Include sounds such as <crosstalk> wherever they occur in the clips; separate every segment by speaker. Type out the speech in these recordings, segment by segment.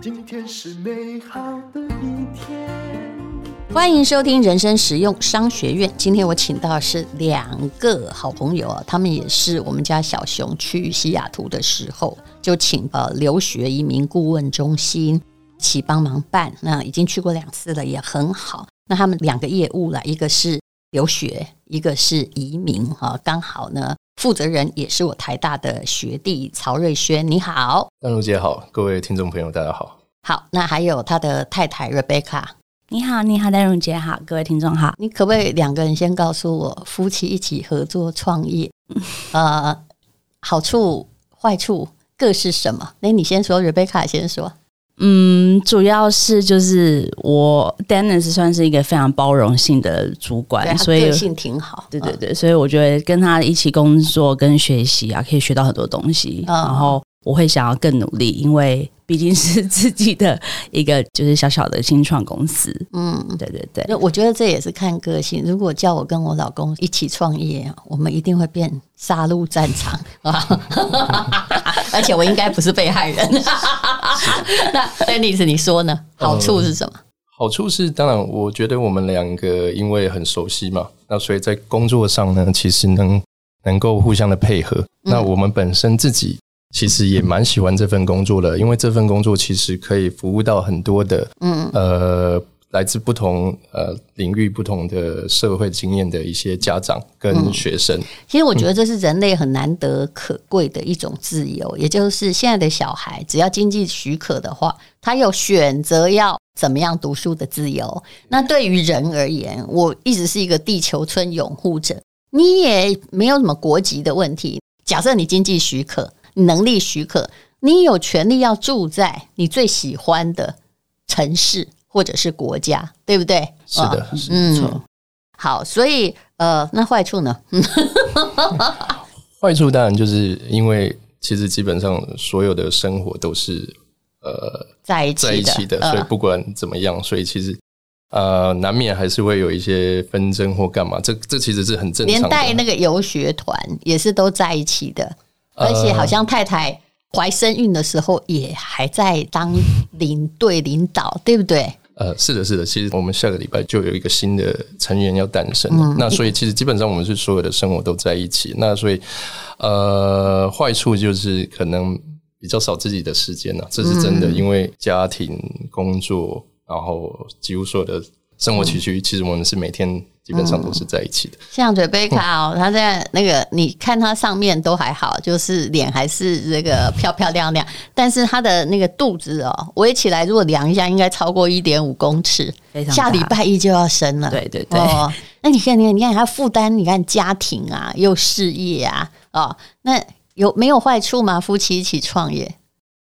Speaker 1: 今天是美好的一天。
Speaker 2: 欢迎收听人生实用商学院。今天我请到的是两个好朋友啊，他们也是我们家小熊去西雅图的时候就请呃留学移民顾问中心一起帮忙办。那已经去过两次了，也很好。那他们两个业务啦，一个是留学，一个是移民哈。刚好呢，负责人也是我台大的学弟曹瑞轩。你好，
Speaker 3: 丹如姐好，各位听众朋友大家好。
Speaker 2: 好，那还有他的太太 Rebecca。
Speaker 4: 你好，你好，丹荣杰好，各位听众好。
Speaker 2: 你可不可以两个人先告诉我，夫妻一起合作创业，<laughs> 呃，好处坏处各是什么？那你先说，Rebecca 先说。
Speaker 4: 嗯，主要是就是我 Dennis 算是一个非常包容性的主管，所以个
Speaker 2: 性挺好。
Speaker 4: 对对对，所以我觉得跟他一起工作跟学习啊，可以学到很多东西，嗯、然后。我会想要更努力，因为毕竟是自己的一个就是小小的新创公司。嗯，对对对。那
Speaker 2: 我觉得这也是看个性。如果叫我跟我老公一起创业，我们一定会变杀戮战场啊！<laughs> 而且我应该不是被害人。<laughs> 那 Dennis，你说呢？好处是什么？
Speaker 3: 嗯，好处是，当然，我觉得我们两个因为很熟悉嘛，那所以在工作上呢，其实能能够互相的配合。那我们本身自己。其实也蛮喜欢这份工作的，因为这份工作其实可以服务到很多的，嗯，呃，来自不同呃领域、不同的社会经验的一些家长跟学生。
Speaker 2: 其实我觉得这是人类很难得可贵的一种自由，也就是现在的小孩只要经济许可的话，他有选择要怎么样读书的自由。那对于人而言，我一直是一个地球村拥护者，你也没有什么国籍的问题。假设你经济许可。能力许可，你有权利要住在你最喜欢的城市或者是国家，对不对？
Speaker 3: 是的，是没错。
Speaker 2: 嗯，好，所以呃，那坏处呢？<laughs>
Speaker 3: 坏处当然就是因为其实基本上所有的生活都是呃
Speaker 2: 在一起的，在一起的，
Speaker 3: 所以不管怎么样，所以其实呃难免还是会有一些纷争或干嘛。这这其实是很正常的。
Speaker 2: 连带那个游学团也是都在一起的。而且好像太太怀身孕的时候也还在当领队领导，对不对？
Speaker 3: 呃，是的，是的。其实我们下个礼拜就有一个新的成员要诞生，嗯、那所以其实基本上我们是所有的生活都在一起。那所以呃，坏处就是可能比较少自己的时间了，这是真的。因为家庭、工作，然后几乎所有的生活起居，其实我们是每天。基本上都是在一起的。嗯、像
Speaker 2: 瑞贝卡哦，他在那个，你看他上面都还好，就是脸还是这个漂漂亮亮，<laughs> 但是他的那个肚子哦，围起来如果量一下，应该超过一点五公尺，下礼拜一就要生了。对对对。哦，那你看，你看，你看他负担，你看家庭啊，又事业啊，哦，那有没有坏处吗？夫妻一起创业？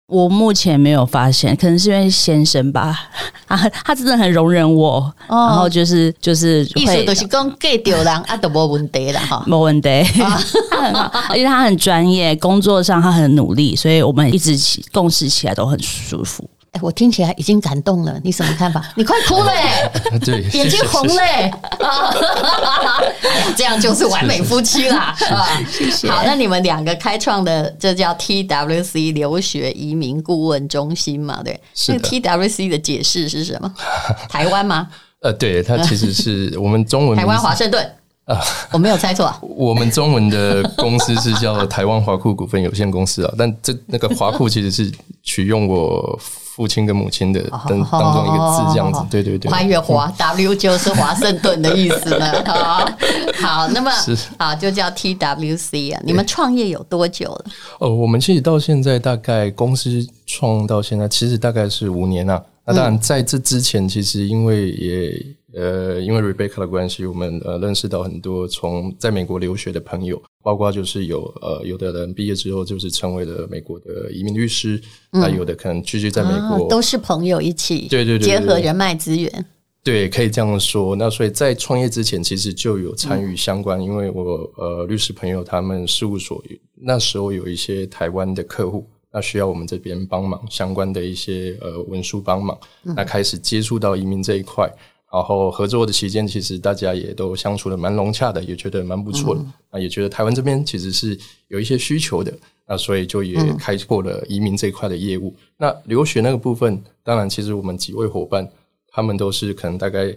Speaker 4: 我目前没有发现，可能是因为先生吧，<laughs> 啊，他真的很容忍我，哦、然后就是就是
Speaker 2: 意思都是讲给丢人啊都没问题了哈，
Speaker 4: 没问题，啊、他很好，因为他很专业，工作上他很努力，所以我们一直起共事起来都很舒服。
Speaker 2: 哎，我听起来已经感动了，你什么看法？<laughs> 你快哭了，<laughs>
Speaker 3: 对，<laughs>
Speaker 2: 眼睛红了，这样就是完美夫妻啦，谢谢。好，那你们两个开创的这叫 TWC 留学移民顾问中心嘛？对，是的。TWC 的解释是什么？台湾吗？
Speaker 3: 呃，对，它其实是我们中文
Speaker 2: 台湾华盛顿啊，我没有猜错。<laughs>
Speaker 3: 我们中文的公司是叫台湾华库股份有限公司啊，但这那个华库其实是取用我。父亲跟母亲的当当中一个字这样子，对对对。
Speaker 2: 华越华 W 就是华盛顿的意思呢。<laughs> 好，好，那么是好就叫 TWC 啊。你们创业有多久了？
Speaker 3: 哦，我们其实到现在大概公司创到现在，其实大概是五年了。那当然在这之前，其实因为也。呃，因为 Rebecca 的关系，我们呃认识到很多从在美国留学的朋友，包括就是有呃有的人毕业之后就是成为了美国的移民律师，那、嗯、有的可能继续在美国、啊，
Speaker 2: 都是朋友一起，
Speaker 3: 对对对，
Speaker 2: 结合人脉资源，
Speaker 3: 对，可以这样说。那所以在创业之前，其实就有参与相关，嗯、因为我呃律师朋友他们事务所那时候有一些台湾的客户，那需要我们这边帮忙相关的一些呃文书帮忙，嗯、那开始接触到移民这一块。然后合作的期间，其实大家也都相处的蛮融洽的，也觉得蛮不错的。那、嗯、也觉得台湾这边其实是有一些需求的，那所以就也开拓了移民这一块的业务。嗯、那留学那个部分，当然其实我们几位伙伴，他们都是可能大概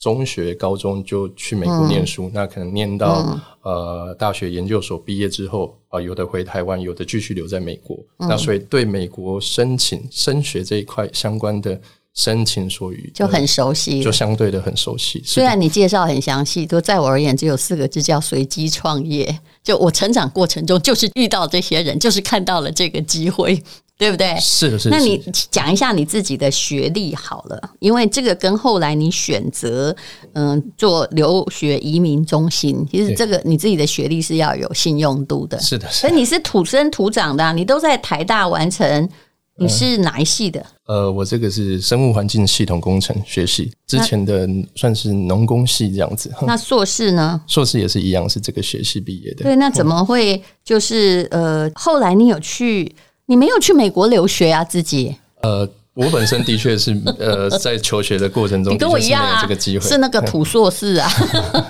Speaker 3: 中学、高中就去美国念书，嗯、那可能念到、嗯、呃大学研究所毕业之后啊、呃，有的回台湾，有的继续留在美国。嗯、那所以对美国申请升学这一块相关的。深情所语
Speaker 2: 就很熟悉，
Speaker 3: 就相对的很熟悉。
Speaker 2: 虽然你介绍很详细，都在我而言只有四个字，叫随机创业。就我成长过程中，就是遇到这些人，就是看到了这个机会，对不对？
Speaker 3: 是的，是的。
Speaker 2: 那你讲一下你自己的学历好了，因为这个跟后来你选择嗯做留学移民中心，其实这个你自己的学历是要有信用度的。
Speaker 3: 是的，是。
Speaker 2: 所以你是土生土长的啊，你都在台大完成。你是哪一系的？
Speaker 3: 呃，我这个是生物环境系统工程学系，之前的算是农工系这样子。<laughs>
Speaker 2: 那硕士呢？
Speaker 3: 硕士也是一样，是这个学系毕业的。
Speaker 2: 对，那怎么会就是呃，后来你有去，你没有去美国留学啊？自己？
Speaker 3: 呃。我本身的确是呃，在求学的过程中，<laughs>
Speaker 2: 你跟我一样啊，
Speaker 3: 这个机会
Speaker 2: 是那个土硕士啊。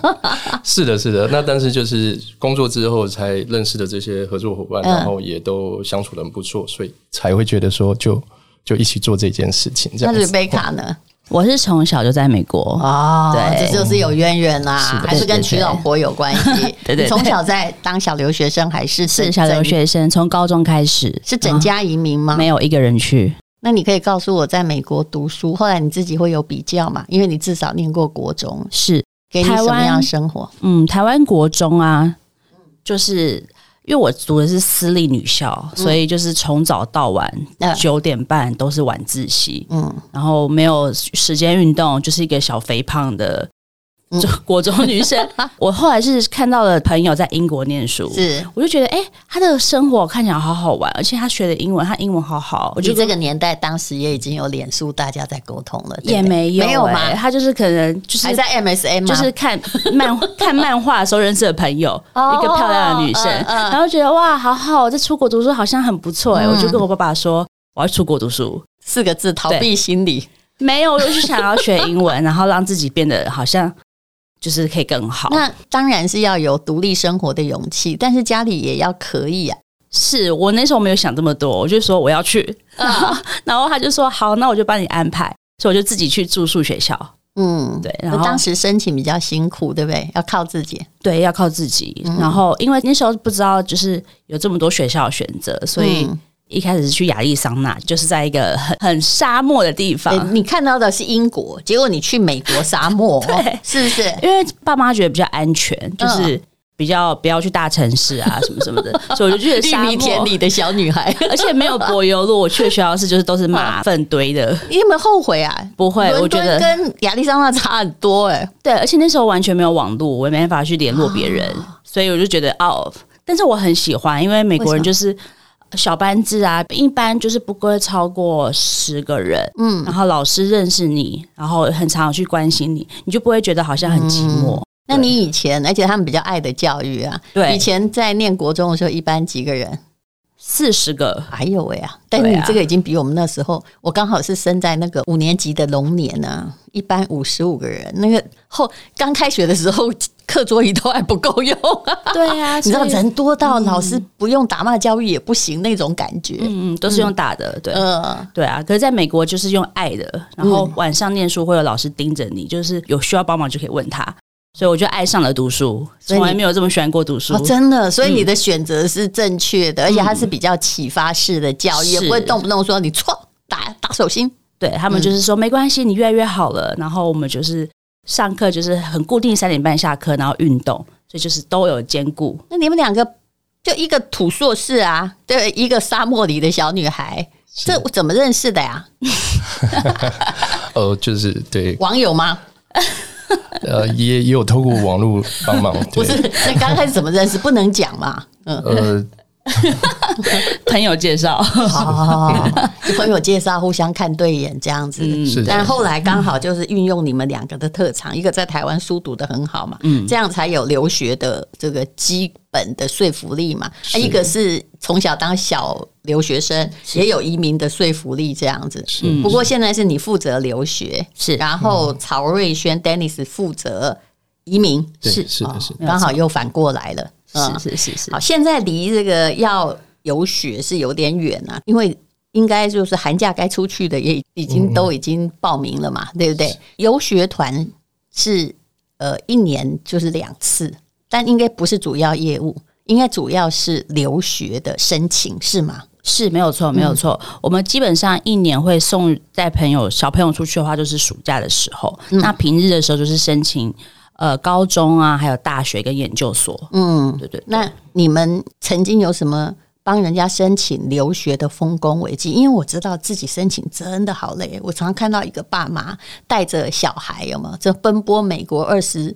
Speaker 2: <laughs>
Speaker 3: 是的，是的。那但是就是工作之后才认识的这些合作伙伴，然后也都相处的很不错，所以才会觉得说就就一起做这件事情。这样。
Speaker 2: 那瑞贝卡呢？
Speaker 4: 我是从小就在美国
Speaker 2: 哦，对，这就是有渊源啦，还是跟娶老婆有关系？对 <laughs> 对，从小在当小留学生还是
Speaker 4: 是小留学生，从高中开始
Speaker 2: 是整家移民吗？
Speaker 4: 没有一个人去。
Speaker 2: 那你可以告诉我，在美国读书，后来你自己会有比较嘛？因为你至少念过国中，
Speaker 4: 是
Speaker 2: 给你什么样的生活？
Speaker 4: 嗯，台湾国中啊，就是因为我读的是私立女校，嗯、所以就是从早到晚九点半都是晚自习，嗯，然后没有时间运动，就是一个小肥胖的。就国中女生，<laughs> 我后来是看到了朋友在英国念书，是。我就觉得，哎、欸，他的生活看起来好好玩，而且他学的英文，他英文好好。
Speaker 2: 我觉得这个年代当时也已经有脸书，大家在沟通了，
Speaker 4: 也没有、欸、没有吗？他就是可能就是
Speaker 2: 还在 MSN，
Speaker 4: 就是看漫看漫画的时候认识的朋友，一个漂亮的女生，然后觉得哇，好好，在出国读书好像很不错哎、欸，我就跟我爸爸说，我要出国读书，
Speaker 2: 四个字，逃避心理，
Speaker 4: 没有，我就是想要学英文，然后让自己变得好像。就是可以更好，
Speaker 2: 那当然是要有独立生活的勇气，但是家里也要可以啊。
Speaker 4: 是我那时候没有想这么多，我就说我要去，啊、<laughs> 然后他就说好，那我就帮你安排，所以我就自己去住宿学校。嗯，对。然后当时申请比较辛苦，对不对？要靠自己，对，要靠自己。嗯、然后因为那时候不知道就是有这么多学校选择，所以。嗯一开始是去亚利桑那，就是在一个很很沙漠的地方。欸，
Speaker 2: 你看到的是英国，结果你去美国沙漠，<laughs> 对，是不是？
Speaker 4: 因为爸妈觉得比较安全，就是比较不要去大城市啊，什么什么的，<laughs> 所以我就觉得沙漠
Speaker 2: 田里的小女孩，
Speaker 4: 而且没有柏油路。我去的学校是就是都是马粪堆的。
Speaker 2: 你有没有后悔啊？
Speaker 4: 不会，我觉得
Speaker 2: 跟亚利桑那差很多哎。
Speaker 4: 对，而且那时候完全没有网络，我也没办法去联络别人，所以我就觉得哦，但是我很喜欢，因为美国人就是。小班制啊，一般就是不会超过十个人，嗯，然后老师认识你，然后很常去关心你，你就不会觉得好像很寂寞。嗯、
Speaker 2: 那你以前，而且他们比较爱的教育啊，对，以前在念国中的时候，一班几个人？
Speaker 4: 四十个，
Speaker 2: 哎呦喂啊！但你这个已经比我们那时候，我刚好是生在那个五年级的龙年呢、啊，一班五十五个人，那个后刚开学的时候，<laughs> 课桌椅都还不够用。
Speaker 4: 对呀、啊，<laughs>
Speaker 2: 你知道人多到老师不用打骂教育也不行那种感觉，
Speaker 4: 嗯嗯，都是用打的，对，嗯，对啊。可是在美国就是用爱的，然后晚上念书会有老师盯着你，就是有需要帮忙就可以问他。所以我就爱上了读书，从来没有这么喜欢过读书。
Speaker 2: 哦，真的，所以你的选择是正确的，嗯、而且它是比较启发式的教育，不会动不动说你错打打手心。
Speaker 4: 对，他们就是说、嗯、没关系，你越来越好了。然后我们就是上课就是很固定三点半下课，然后运动，所以就是都有兼顾。
Speaker 2: 那你们两个就一个土硕士啊，对，一个沙漠里的小女孩，是这怎么认识的呀？<laughs>
Speaker 3: 哦，就是对
Speaker 2: 网友吗？<laughs>
Speaker 3: 呃，也也有透过网络帮忙，
Speaker 2: 不是？那刚开始怎么认识？不能讲嘛？嗯，呃，<laughs>
Speaker 4: 朋友介绍，
Speaker 2: 朋友介绍，互相看对眼这样子。嗯，但后来刚好就是运用你们两个的特长，一个在台湾书读的很好嘛，嗯，这样才有留学的这个基本的说服力嘛。一个是从小当小留学生，也有移民的说服力这样子。
Speaker 3: 是。
Speaker 2: 不过现在是你负责留学，
Speaker 4: 是，
Speaker 2: 然后曹瑞轩 Dennis 负责移民，
Speaker 3: 是是的。是，
Speaker 2: 刚好又反过来了。
Speaker 4: 是是是是。
Speaker 2: 好，现在离这个要游学是有点远啊，因为应该就是寒假该出去的也已经都已经报名了嘛，对不对？游学团是呃一年就是两次，但应该不是主要业务。应该主要是留学的申请是吗？
Speaker 4: 是没有错，没有错。嗯、我们基本上一年会送带朋友小朋友出去的话，就是暑假的时候。嗯、那平日的时候就是申请呃高中啊，还有大学跟研究所。嗯，对，对对。
Speaker 2: 那你们曾经有什么帮人家申请留学的丰功伟绩？因为我知道自己申请真的好累。我常常看到一个爸妈带着小孩，有没有？这奔波美国二十。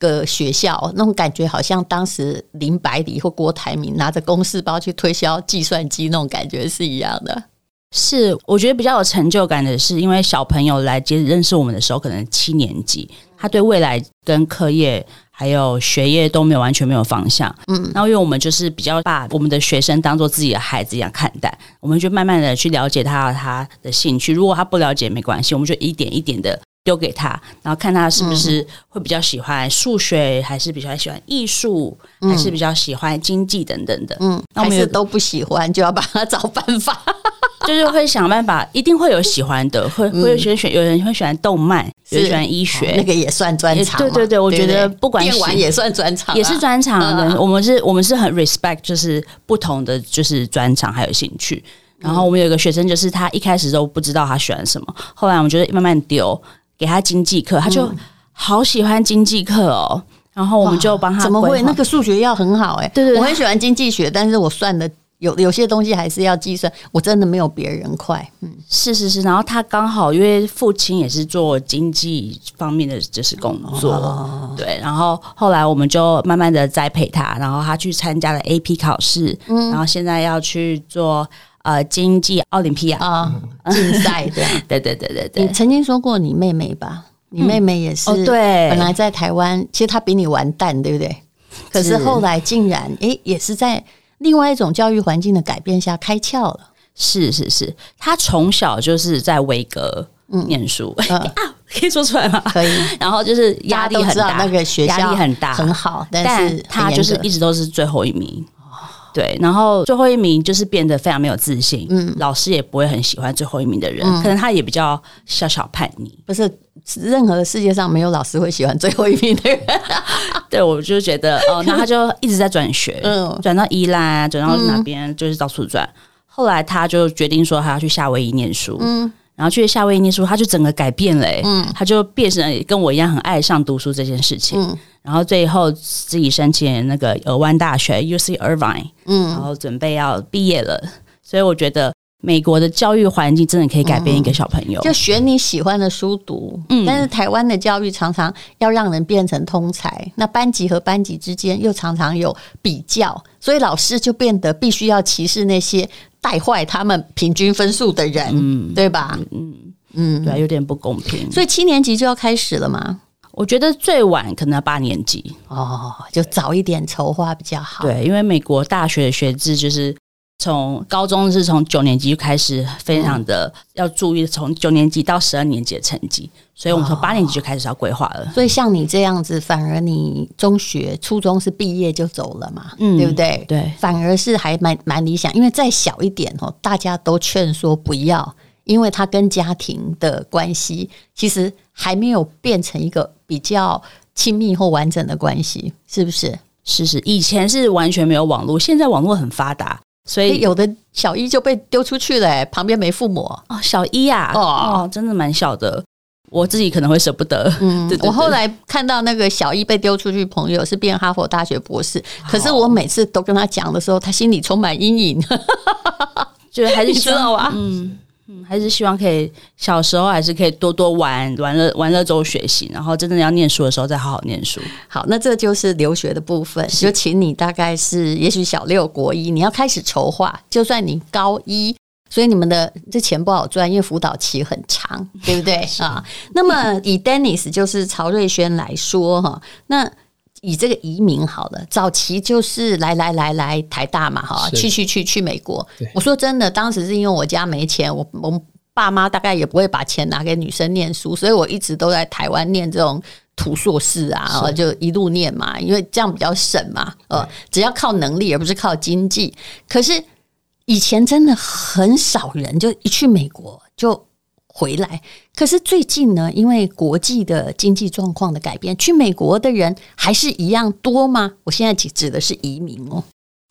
Speaker 2: 个学校那种感觉，好像当时林百里或郭台铭拿着公事包去推销计算机，那种感觉是一样的。
Speaker 4: 是，我觉得比较有成就感的是，因为小朋友来接认识我们的时候，可能七年级，他对未来跟课业还有学业都没有完全没有方向。嗯，然后因为我们就是比较把我们的学生当做自己的孩子一样看待，我们就慢慢的去了解他他的兴趣。如果他不了解没关系，我们就一点一点的。丢给他，然后看他是不是会比较喜欢数学，还是比较喜欢艺术，还是比较喜欢经济等等的。嗯，
Speaker 2: 那我们都不喜欢，就要帮他找办法，<laughs>
Speaker 4: 就是会想办法，一定会有喜欢的，会会有选选，有人会喜欢动漫，有人喜欢医学，
Speaker 2: 那个也算专长。
Speaker 4: 对对对，我觉得不管
Speaker 2: 电玩也算专长，
Speaker 4: 也是专长的。我们是，我们是很 respect，就是不同的就是专长还有兴趣。然后我们有一个学生，就是他一开始都不知道他喜欢什么，后来我们觉得慢慢丢。给他经济课，他就好喜欢经济课哦。然后我们就帮他。
Speaker 2: 怎么会？那个数学要很好哎、欸。
Speaker 4: 对，对对，
Speaker 2: 我很喜欢经济学，但是我算的有有些东西还是要计算，我真的没有别人快。嗯，
Speaker 4: 是是是。然后他刚好因为父亲也是做经济方面的就是工作，哦、对。然后后来我们就慢慢的栽培他，然后他去参加了 AP 考试，嗯，然后现在要去做。呃，经济奥林匹亚啊，
Speaker 2: 竞赛这样，<laughs>
Speaker 4: 对对对对对。
Speaker 2: 你曾经说过你妹妹吧？你妹妹也是，对，本来在台湾，其实她比你完蛋，对不对？可是后来竟然，诶，也是在另外一种教育环境的改变下开窍了。
Speaker 4: 是是是，她从小就是在维格念书 <laughs> 啊，可以说出来吗？
Speaker 2: 可以。<laughs>
Speaker 4: 然后就是压力很大，
Speaker 2: 那个学校压
Speaker 4: 力很大，
Speaker 2: 很好，但是
Speaker 4: 她就是一直都是最后一名。对，然后最后一名就是变得非常没有自信，嗯，老师也不会很喜欢最后一名的人，嗯、可能他也比较小小叛逆。
Speaker 2: 不是任何世界上没有老师会喜欢最后一名的人。<laughs>
Speaker 4: 对，我就觉得哦，那他就一直在转学，嗯，转到宜兰，转到哪边，就是到处转。嗯、后来他就决定说他要去夏威夷念书，嗯。然后去夏威夷念书，他就整个改变了，嗯，他就变成跟我一样很爱上读书这件事情，嗯，然后最后自己申请那个尔湾大学 UC Irvine，嗯，然后准备要毕业了，所以我觉得美国的教育环境真的可以改变一个小朋友，
Speaker 2: 就选你喜欢的书读，嗯，但是台湾的教育常常要让人变成通才，那班级和班级之间又常常有比较，所以老师就变得必须要歧视那些。带坏他们平均分数的人，嗯，对吧？
Speaker 4: 嗯嗯，对，有点不公平。
Speaker 2: 所以七年级就要开始了吗？
Speaker 4: 我觉得最晚可能要八年级
Speaker 2: 哦，就早一点筹划比较好。
Speaker 4: 对，因为美国大学的学制就是。从高中是从九年级就开始，非常的要注意从九年级到十二年级的成绩，所以我们从八年级就开始要规划了。
Speaker 2: 所以像你这样子，反而你中学、初中是毕业就走了嘛，嗯，对不对？
Speaker 4: 对，
Speaker 2: 反而是还蛮蛮理想，因为再小一点哦，大家都劝说不要，因为他跟家庭的关系其实还没有变成一个比较亲密或完整的关系，是不是？
Speaker 4: 是是，以前是完全没有网络，现在网络很发达。所以
Speaker 2: 有的小一就被丢出去了，欸，旁边没父母
Speaker 4: 哦。小一呀，哦，哦，真的蛮小的，我自己可能会舍不得。嗯，<laughs>
Speaker 2: 我后来看到那个小一被丢出去，朋友是变哈佛大学博士，可是我每次都跟他讲的时候，他心里充满阴影，<laughs>
Speaker 4: 就还是知道啊，嗯。嗯，还是希望可以小时候还是可以多多玩，玩了玩了之后学习，然后真正要念书的时候再好好念书。
Speaker 2: 好，那这就是留学的部分，就请你大概是也许小六国一，你要开始筹划。就算你高一，所以你们的这钱不好赚，因为辅导期很长，对不对 <laughs> 啊？那么以 Dennis 就是曹瑞轩来说哈，那。以这个移民好了，早期就是来来来来台大嘛，哈，去去去去美国。我说真的，当时是因为我家没钱，我我爸妈大概也不会把钱拿给女生念书，所以我一直都在台湾念这种土硕士啊，就一路念嘛，因为这样比较省嘛。呃，只要靠能力，而不是靠经济。可是以前真的很少人就一去美国就。回来，可是最近呢，因为国际的经济状况的改变，去美国的人还是一样多吗？我现在指指的是移民哦。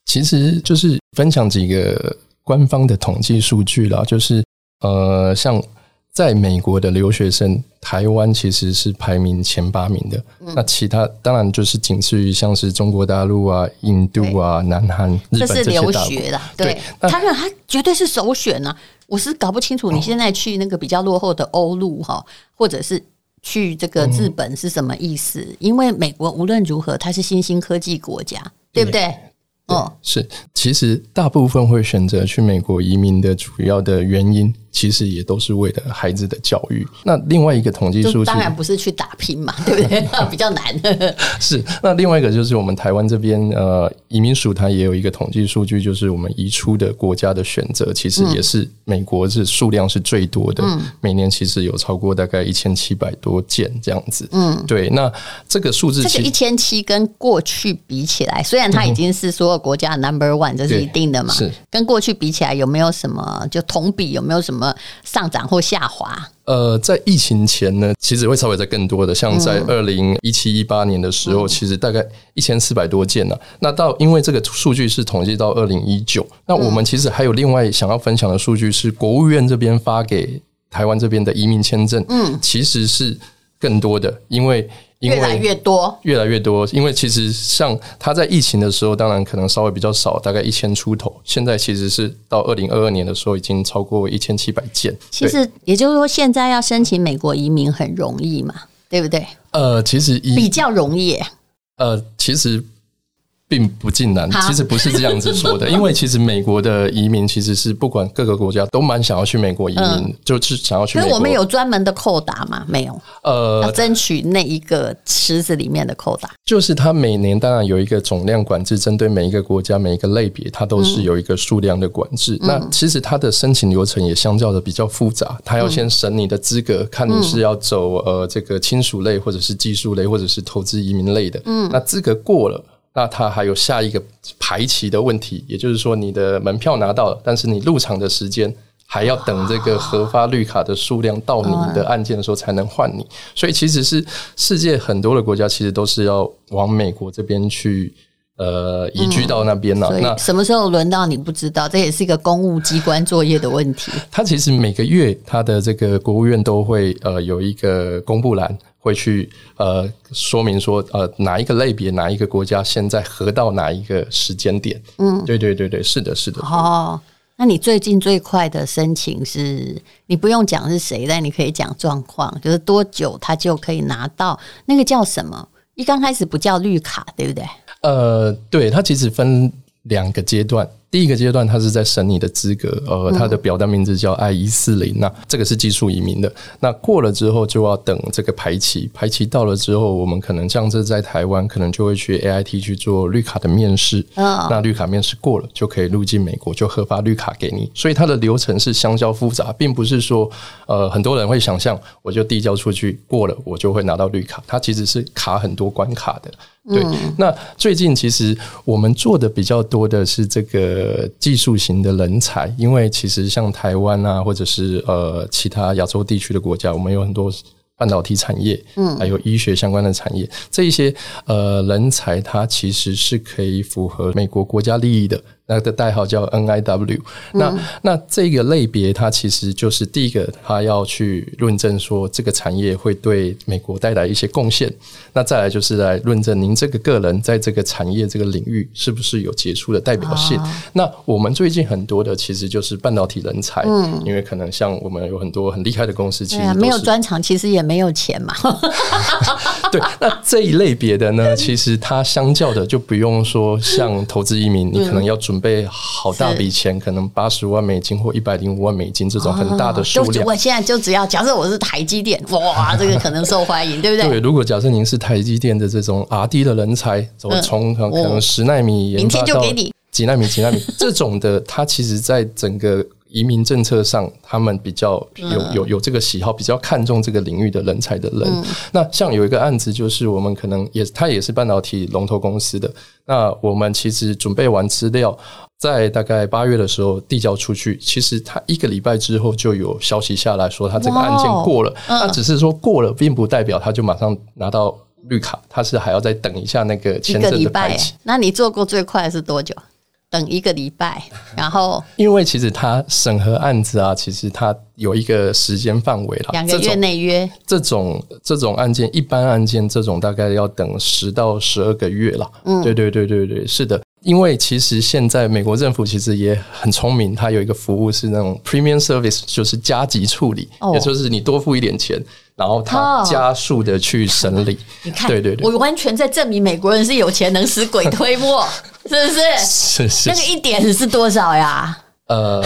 Speaker 3: 其实就是分享几个官方的统计数据啦，就是呃，像在美国的留学生，台湾其实是排名前八名的。嗯、那其他当然就是仅次于像是中国大陆啊、印度啊、南韩、日本这些留学啦，对，他们他绝对是首选啊。我是搞不清楚你现在去那个比较落后的欧陆哈，或者是去这个日本是什么意思？因为美国无论如何，它是新兴科技国家，对不对？哦，是，其实大部分会选择去美国移民的主要的原因，其实也都是为了孩子的教育。那另外一个统计数据，
Speaker 2: 当然不是去打拼嘛，<laughs> 对不对？<laughs> 比较难。<laughs>
Speaker 3: 是，那另外一个就是我们台湾这边呃，移民署它也有一个统计数据，就是我们移出的国家的选择，其实也是美国是数量是最多的，嗯、每年其实有超过大概一千七百多件这样子。嗯，对。那这个数字，
Speaker 2: 这个一千七跟过去比起来，虽然它已经是所有。国家 number one 这是一定的嘛？是跟过去比起来，有没有什么就同比有没有什么上涨或下滑？
Speaker 3: 呃，在疫情前呢，其实会稍微在更多的，像在二零一七一八年的时候，嗯、其实大概一千四百多件呢、啊。那到因为这个数据是统计到二零一九，那我们其实还有另外想要分享的数据是国务院这边发给台湾这边的移民签证，嗯，其实是更多的，因为。因为
Speaker 2: 越来越多，
Speaker 3: 越来越多。因为其实像他在疫情的时候，当然可能稍微比较少，大概一千出头。现在其实是到二零二二年的时候，已经超过一千七百件。
Speaker 2: 其实也就是说，现在要申请美国移民很容易嘛，对不对？
Speaker 3: 呃，其实
Speaker 2: 比较容易。
Speaker 3: 呃，其实。并不尽然，其实不是这样子说的，<laughs> 因为其实美国的移民其实是不管各个国家都蛮想要去美国移民，嗯、就是想要去美国。
Speaker 2: 可是我们有专门的扣打吗？没有，呃，要争取那一个池子里面的扣打。
Speaker 3: 就是它每年当然有一个总量管制，针对每一个国家每一个类别，它都是有一个数量的管制。嗯、那其实它的申请流程也相较的比较复杂，它要先审你的资格，看你是要走呃这个亲属类，或者是技术类，或者是投资移民类的。嗯，那资格过了。那它还有下一个排期的问题，也就是说，你的门票拿到了，但是你入场的时间还要等这个核发绿卡的数量到你的案件的时候才能换你。所以其实是世界很多的国家其实都是要往美国这边去呃移居到那边了。那
Speaker 2: 什么时候轮到你不知道，这也是一个公务机关作业的问题。
Speaker 3: 他其实每个月他的这个国务院都会呃有一个公布栏。会去呃说明说呃哪一个类别哪一个国家现在合到哪一个时间点？嗯，对对对对，是的，是的。
Speaker 2: 哦，那你最近最快的申请是？你不用讲是谁，但你可以讲状况，就是多久他就可以拿到那个叫什么？一刚开始不叫绿卡，对不对？
Speaker 3: 呃，对，它其实分两个阶段。第一个阶段，他是在审你的资格，呃，他的表单名字叫 I 一四零，那这个是技术移民的。那过了之后，就要等这个排期，排期到了之后，我们可能像这在台湾，可能就会去 AIT 去做绿卡的面试。哦，那绿卡面试过了，就可以入境美国，就核发绿卡给你。所以它的流程是相较复杂，并不是说，呃，很多人会想象，我就递交出去过了，我就会拿到绿卡。它其实是卡很多关卡的。对，那最近其实我们做的比较多的是这个技术型的人才，因为其实像台湾啊，或者是呃其他亚洲地区的国家，我们有很多半导体产业，嗯，还有医学相关的产业，这一些呃人才，它其实是可以符合美国国家利益的。那个的代号叫 NIW，那那这个类别它其实就是第一个，它要去论证说这个产业会对美国带来一些贡献。那再来就是来论证您这个个人在这个产业这个领域是不是有杰出的代表性。那我们最近很多的其实就是半导体人才，嗯，因为可能像我们有很多很厉害的公司，其实没
Speaker 2: 有专长其实也没有钱嘛。<laughs>
Speaker 3: 对，那这一类别的呢，其实它相较的就不用说像投资移民，你可能要准备好大笔钱，可能八十万美金或一百零五万美金这种很大的数量。
Speaker 2: 我现在就只要假设我是台积电，哇，<laughs> 这个可能受欢迎，对不对？
Speaker 3: 对，如果假设您是台积电的这种 R&D 的人才，从从可能十纳米研发到几纳米、几纳米这种的，它其实在整个。移民政策上，他们比较有有有这个喜好，比较看重这个领域的人才的人。嗯、那像有一个案子，就是我们可能也，他也是半导体龙头公司的。那我们其实准备完资料，在大概八月的时候递交出去。其实他一个礼拜之后就有消息下来说，他这个案件过了。那、哦嗯、只是说过了，并不代表他就马上拿到绿卡，他是还要再等一下那个签证的排期。
Speaker 2: 那你做过最快是多久？等一个礼拜，然后
Speaker 3: 因为其实他审核案子啊，其实他有一个时间范围了，
Speaker 2: 两个月内约
Speaker 3: 这种这种案件，一般案件这种大概要等十到十二个月了。嗯，对对对对对，是的。因为其实现在美国政府其实也很聪明，它有一个服务是那种 premium service，就是加急处理，哦、也就是你多付一点钱，然后它加速的去审理。哦、<laughs>
Speaker 2: 你看，对对对，我完全在证明美国人是有钱能使鬼推磨，<laughs> 是不是？
Speaker 3: 是是。
Speaker 2: 那个一点是多少呀？
Speaker 3: 呃，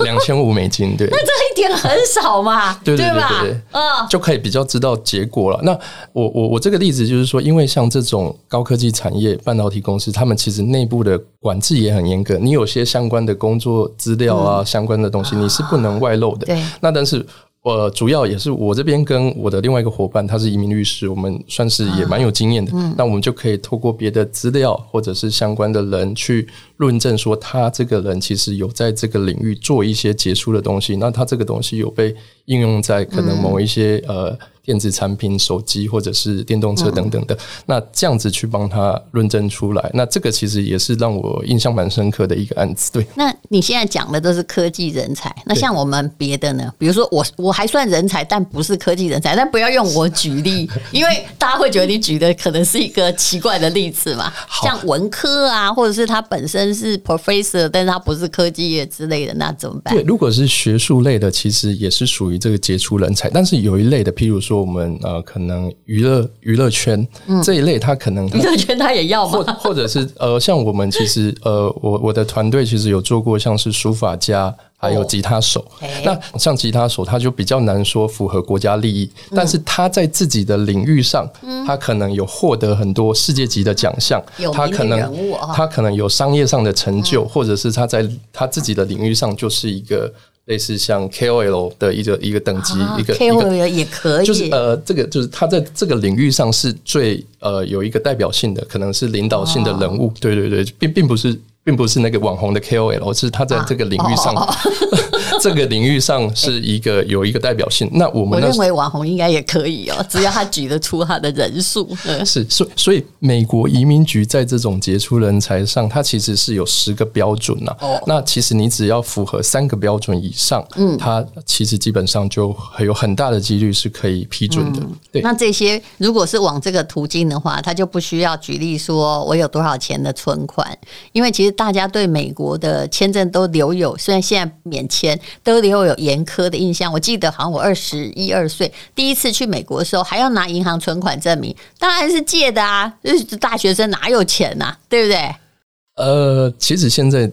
Speaker 3: 两千五美金，对，<laughs>
Speaker 2: 那这一点很少嘛，
Speaker 3: 对对对对，嗯，就可以比较知道结果了。那我我我这个例子就是说，因为像这种高科技产业、半导体公司，他们其实内部的管制也很严格，你有些相关的工作资料啊、嗯、相关的东西，你是不能外露的。对，那但是。呃，主要也是我这边跟我的另外一个伙伴，他是移民律师，我们算是也蛮有经验的。嗯，那我们就可以透过别的资料或者是相关的人去论证说，他这个人其实有在这个领域做一些杰出的东西。那他这个东西有被应用在可能某一些呃。电子产品、手机或者是电动车等等的，嗯、那这样子去帮他论证出来，那这个其实也是让我印象蛮深刻的一个案子。对，
Speaker 2: 那你现在讲的都是科技人才，那像我们别的呢？比如说我我还算人才，但不是科技人才，但不要用我举例，<laughs> 因为大家会觉得你举的可能是一个奇怪的例子嘛。像文科啊，或者是他本身是 professor，但是他不是科技业之类的，那怎么办？
Speaker 3: 对，如果是学术类的，其实也是属于这个杰出人才，但是有一类的，譬如说。我们呃，可能娱乐娱乐圈这一类，他可能
Speaker 2: 娱乐圈他也要吗？
Speaker 3: 或或者是呃，像我们其实呃，我我的团队其实有做过像是书法家，还有吉他手。那像吉他手，他就比较难说符合国家利益，但是他在自己的领域上，他可能有获得很多世界级的奖项，他可能他可能有商业上的成就，或者是他在他自己的领域上就是一个。类似像 KOL 的一个一个等级，啊、一个
Speaker 2: KOL 也可以，
Speaker 3: 就是呃，这个就是他在这个领域上是最呃有一个代表性的，可能是领导性的人物。哦、对对对，并并不是。并不是那个网红的 KOL，是他在这个领域上，啊哦、<laughs> 这个领域上是一个有一个代表性。那我们
Speaker 2: 我认为网红应该也可以哦，只要他举得出他的人数。<laughs>
Speaker 3: 是，所以所以美国移民局在这种杰出人才上，它其实是有十个标准呐、啊。哦，那其实你只要符合三个标准以上，嗯，它其实基本上就有很大的几率是可以批准的。嗯、对，
Speaker 2: 那这些如果是往这个途径的话，他就不需要举例说我有多少钱的存款，因为其实。大家对美国的签证都留有，虽然现在免签，都留有严苛的印象。我记得好像我二十一二岁第一次去美国的时候，还要拿银行存款证明，当然是借的啊，就是大学生哪有钱呐、啊，对不对？
Speaker 3: 呃，其实现在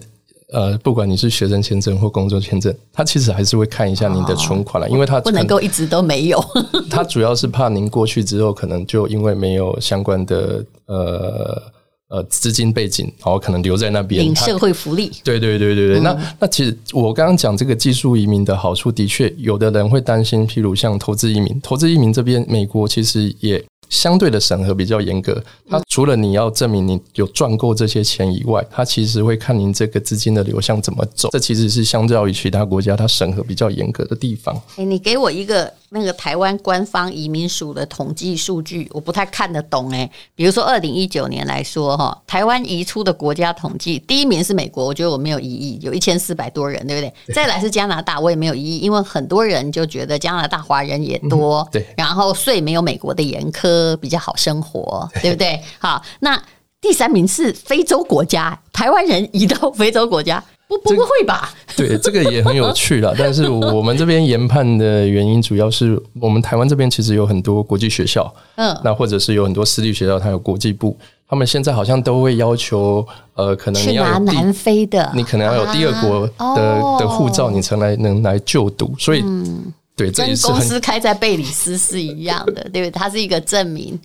Speaker 3: 呃，不管你是学生签证或工作签证，他其实还是会看一下您的存款了，哦、因为他
Speaker 2: 不能够一直都没有。<laughs>
Speaker 3: 他主要是怕您过去之后，可能就因为没有相关的呃。呃，资金背景，然后可能留在那边
Speaker 2: 领社会福利。
Speaker 3: 对对对对对。嗯、那那其实我刚刚讲这个技术移民的好处，的确有的人会担心，譬如像投资移民，投资移民这边，美国其实也。相对的审核比较严格，它除了你要证明你有赚够这些钱以外，它其实会看您这个资金的流向怎么走。这其实是相较于其他国家，它审核比较严格的地方。
Speaker 2: 哎，你给我一个那个台湾官方移民署的统计数据，我不太看得懂哎。比如说二零一九年来说哈，台湾移出的国家统计，第一名是美国，我觉得我没有异议，有一千四百多人，对不对？再来是加拿大，我也没有异议，因为很多人就觉得加拿大华人也多，嗯、对，然后税没有美国的严苛。比较好生活，<laughs> 对不对？好，那第三名是非洲国家，台湾人移到非洲国家不我不会吧？<laughs>
Speaker 3: 对，这个也很有趣啦。但是我们这边研判的原因，主要是我们台湾这边其实有很多国际学校，嗯，那或者是有很多私立学校，它有国际部，他们现在好像都会要求，呃，可能你要
Speaker 2: 拿南非的，
Speaker 3: 你可能要有第二国的的护照，你才来能来就读。所以，嗯、对，这也是
Speaker 2: 跟公司开在贝里斯是一样的，对不对？它是一个证明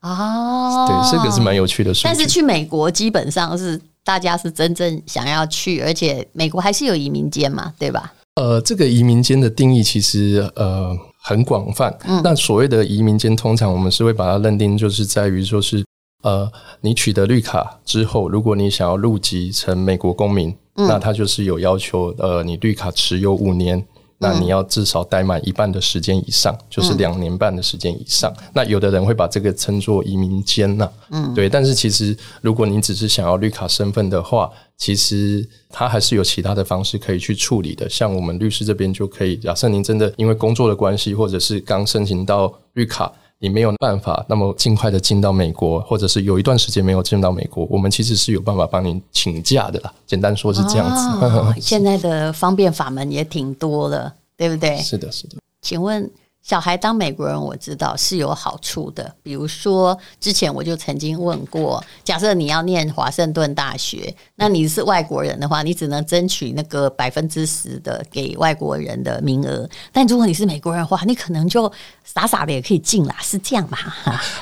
Speaker 2: 哦。
Speaker 3: 对，这个是蛮有趣的。
Speaker 2: 但是去美国基本上是。大家是真正想要去，而且美国还是有移民间嘛，对吧？
Speaker 3: 呃，这个移民间的定义其实呃很广泛。嗯，那所谓的移民间，通常我们是会把它认定就是在于说是呃，你取得绿卡之后，如果你想要入籍成美国公民，嗯，那它就是有要求，呃，你绿卡持有五年。那你要至少待满一半的时间以上，嗯、就是两年半的时间以上。嗯、那有的人会把这个称作移民监呐，嗯，对。但是其实，如果您只是想要绿卡身份的话，其实他还是有其他的方式可以去处理的。像我们律师这边就可以，假设您真的因为工作的关系，或者是刚申请到绿卡。你没有办法那么尽快的进到美国，或者是有一段时间没有进到美国，我们其实是有办法帮您请假的啦。简单说是这样子。
Speaker 2: 哦、<laughs> 现在的方便法门也挺多的，对不对？
Speaker 3: 是的，是的。
Speaker 2: 请问。小孩当美国人，我知道是有好处的。比如说，之前我就曾经问过，假设你要念华盛顿大学，那你是外国人的话，你只能争取那个百分之十的给外国人的名额。但如果你是美国人的话，你可能就傻傻的也可以进啦，是这样吧？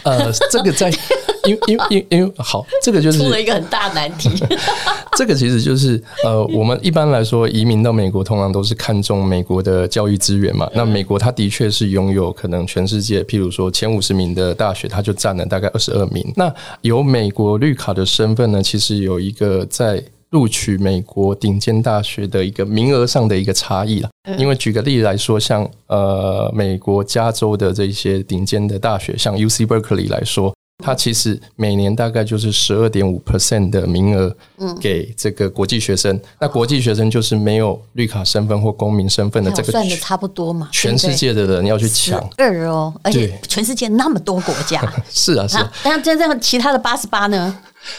Speaker 3: 呃，这个在。因因因因为好，这个就是
Speaker 2: 出了一个很大难题。<laughs>
Speaker 3: 这个其实就是呃，我们一般来说移民到美国，通常都是看重美国的教育资源嘛。那美国它的确是拥有可能全世界，譬如说前五十名的大学，它就占了大概二十二名。那有美国绿卡的身份呢，其实有一个在录取美国顶尖大学的一个名额上的一个差异了。因为举个例子来说，像呃美国加州的这些顶尖的大学，像 UC Berkeley 来说。它其实每年大概就是十二点五 percent 的名额，给这个国际学生。那国际学生就是没有绿卡身份或公民身份的这个，
Speaker 2: 算的差不多嘛？
Speaker 3: 全世界的人要去抢
Speaker 2: 二哦，而且全世界那么多国家，<laughs>
Speaker 3: 是啊是啊。
Speaker 2: 那这样其他的八十八呢？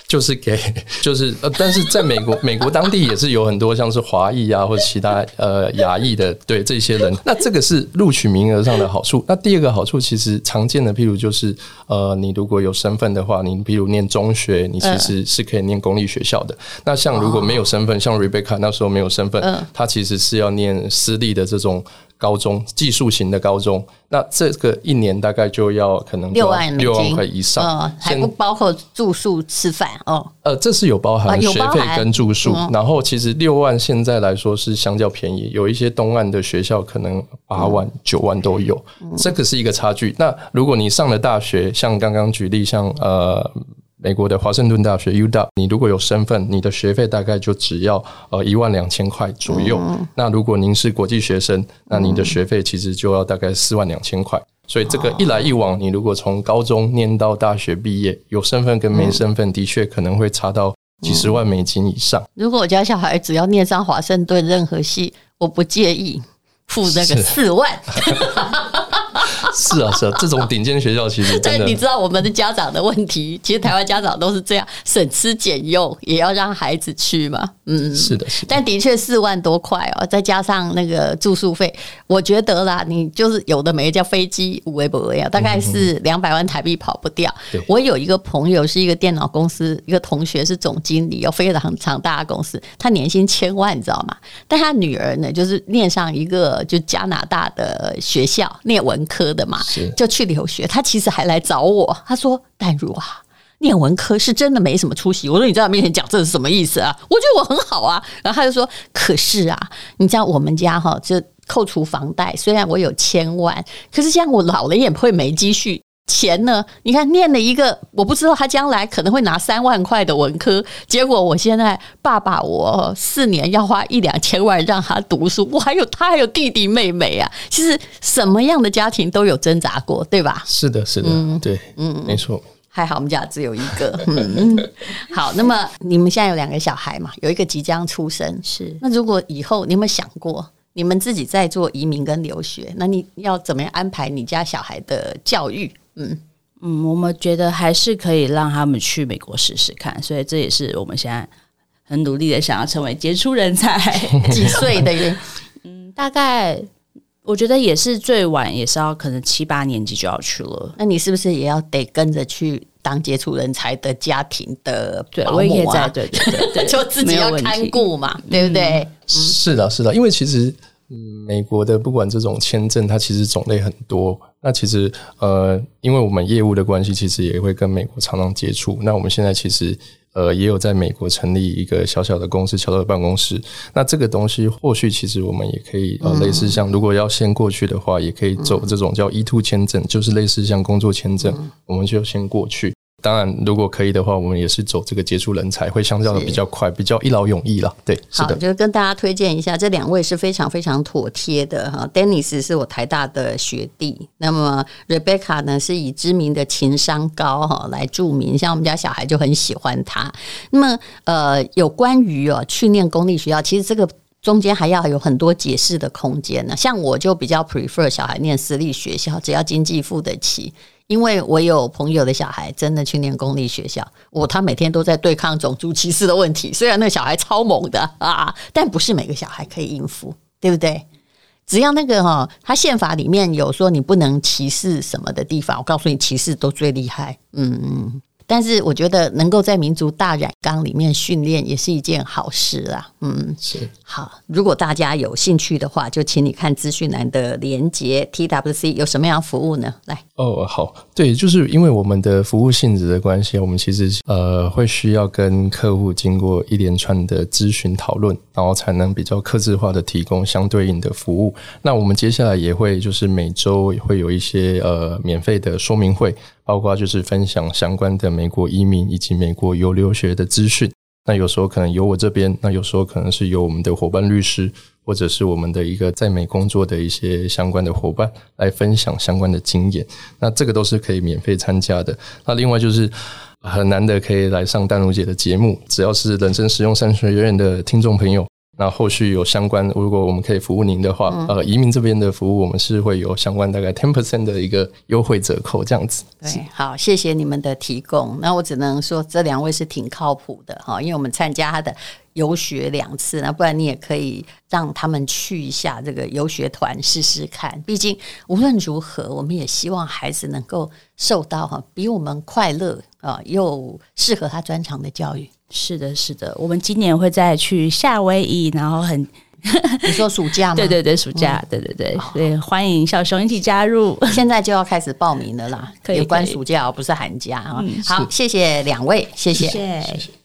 Speaker 3: 就是给，就是呃，但是在美国，美国当地也是有很多像是华裔啊，或者其他呃亚裔的，对这些人。那这个是录取名额上的好处。那第二个好处，其实常见的，譬如就是呃，你如果有身份的话，你比如念中学，你其实是可以念公立学校的。那像如果没有身份，像 Rebecca 那时候没有身份，他其实是要念私立的这种。高中技术型的高中，那这个一年大概就要可能
Speaker 2: 六万
Speaker 3: 六万块以上，
Speaker 2: 嗯，还不包括住宿吃饭哦。
Speaker 3: 呃，这是有包含学费跟住宿，然后其实六万现在来说是相较便宜，有一些东岸的学校可能八万九万都有，这个是一个差距。那如果你上了大学，像刚刚举例，像呃。美国的华盛顿大学 UW，你如果有身份，你的学费大概就只要呃一万两千块左右。嗯、那如果您是国际学生，那您的学费其实就要大概四万两千块。所以这个一来一往，你如果从高中念到大学毕业，有身份跟没身份，的确可能会差到几十万美金以上。
Speaker 2: 如果我家小孩只要念上华盛顿任何系，我不介意付那个四万。<laughs>
Speaker 3: 是啊，是啊，这种顶尖学校其实真
Speaker 2: 你知道我们的家长的问题，其实台湾家长都是这样，省吃俭用也要让孩子去嘛。嗯，
Speaker 3: 是的，是的。
Speaker 2: 但的确四万多块哦，再加上那个住宿费，我觉得啦，你就是有的没叫飞机无微不维啊，大概是两百万台币跑不掉。
Speaker 3: 对
Speaker 2: 我有一个朋友是一个电脑公司一个同学是总经理，有非常强大的公司，他年薪千万，你知道吗？但他女儿呢，就是念上一个就加拿大的学校，念文科的。嘛，就去留学。他其实还来找我，他说：“淡如啊，念文科是真的没什么出息。”我说：“你在他面前讲这是什么意思啊？”我觉得我很好啊。然后他就说：“可是啊，你知道我们家哈，就扣除房贷，虽然我有千万，可是像我老了也不会没积蓄。”钱呢？你看，念了一个，我不知道他将来可能会拿三万块的文科，结果我现在爸爸我四年要花一两千万让他读书，我还有他还有弟弟妹妹啊。其实什么样的家庭都有挣扎过，对吧？
Speaker 3: 是的，是的，嗯，对，嗯，没错。
Speaker 2: 还好我们家只有一个。嗯，好，那么你们现在有两个小孩嘛？有一个即将出生，是。那如果以后你有没有想过，你们自己在做移民跟留学，那你要怎么样安排你家小孩的教育？嗯
Speaker 4: 嗯，我们觉得还是可以让他们去美国试试看，所以这也是我们现在很努力的想要成为杰出人才。
Speaker 2: 几岁的人？
Speaker 4: 嗯，大概我觉得也是最晚也是要可能七八年级就要去了。
Speaker 2: 那你是不是也要得跟着去当杰出人才的家庭的保姆啊？
Speaker 4: 对，我也在，对对对对，
Speaker 2: 就自己要看顾嘛，对不对？嗯、
Speaker 3: 是的，是的，因为其实。嗯，美国的不管这种签证，它其实种类很多。那其实呃，因为我们业务的关系，其实也会跟美国常常接触。那我们现在其实呃，也有在美国成立一个小小的公司、小小的办公室。那这个东西，或许其实我们也可以呃，类似像如果要先过去的话，也可以走这种叫 E two 签证，就是类似像工作签证，我们就先过去。当然，如果可以的话，我们也是走这个杰出人才，会相较的比较快，比较一劳永逸了。对，
Speaker 2: 好，就跟大家推荐一下，这两位是非常非常妥帖的哈。Dennis 是我台大的学弟，那么 Rebecca 呢是以知名的情商高哈来著名，像我们家小孩就很喜欢他。那么呃，有关于哦去念公立学校，其实这个中间还要有很多解释的空间呢。像我就比较 prefer 小孩念私立学校，只要经济付得起。因为我有朋友的小孩真的去念公立学校，我他每天都在对抗种族歧视的问题。虽然那个小孩超猛的啊，但不是每个小孩可以应付，对不对？只要那个哈，他宪法里面有说你不能歧视什么的地方，我告诉你，歧视都最厉害。嗯嗯。但是我觉得能够在民族大染缸里面训练也是一件好事啊。嗯，
Speaker 3: 是
Speaker 2: 好。如果大家有兴趣的话，就请你看资讯栏的连接。TWC 有什么样服务呢？来
Speaker 3: 哦，好，对，就是因为我们的服务性质的关系，我们其实呃会需要跟客户经过一连串的咨询讨论，然后才能比较客制化的提供相对应的服务。那我们接下来也会就是每周会有一些呃免费的说明会。包括就是分享相关的美国移民以及美国游留学的资讯。那有时候可能由我这边，那有时候可能是由我们的伙伴律师，或者是我们的一个在美工作的一些相关的伙伴来分享相关的经验。那这个都是可以免费参加的。那另外就是很难得可以来上丹如姐的节目，只要是人生实用商学院的听众朋友。那后续有相关，如果我们可以服务您的话，嗯、呃，移民这边的服务，我们是会有相关大概 ten percent 的一个优惠折扣这样子。
Speaker 2: 对，好，谢谢你们的提供。那我只能说这两位是挺靠谱的哈，因为我们参加他的游学两次，那不然你也可以让他们去一下这个游学团试试看。毕竟无论如何，我们也希望孩子能够受到哈比我们快乐啊又适合他专长的教育。
Speaker 4: 是的，是的，我们今年会再去夏威夷，然后很
Speaker 2: 你说暑假吗？<laughs>
Speaker 4: 对对对，暑假，嗯、对对对，所以欢迎小熊一起加入，
Speaker 2: 现在就要开始报名了啦，<laughs> 可以关暑假，哦不是寒假啊。嗯、好，谢谢两位，谢谢。谢谢
Speaker 1: 谢谢。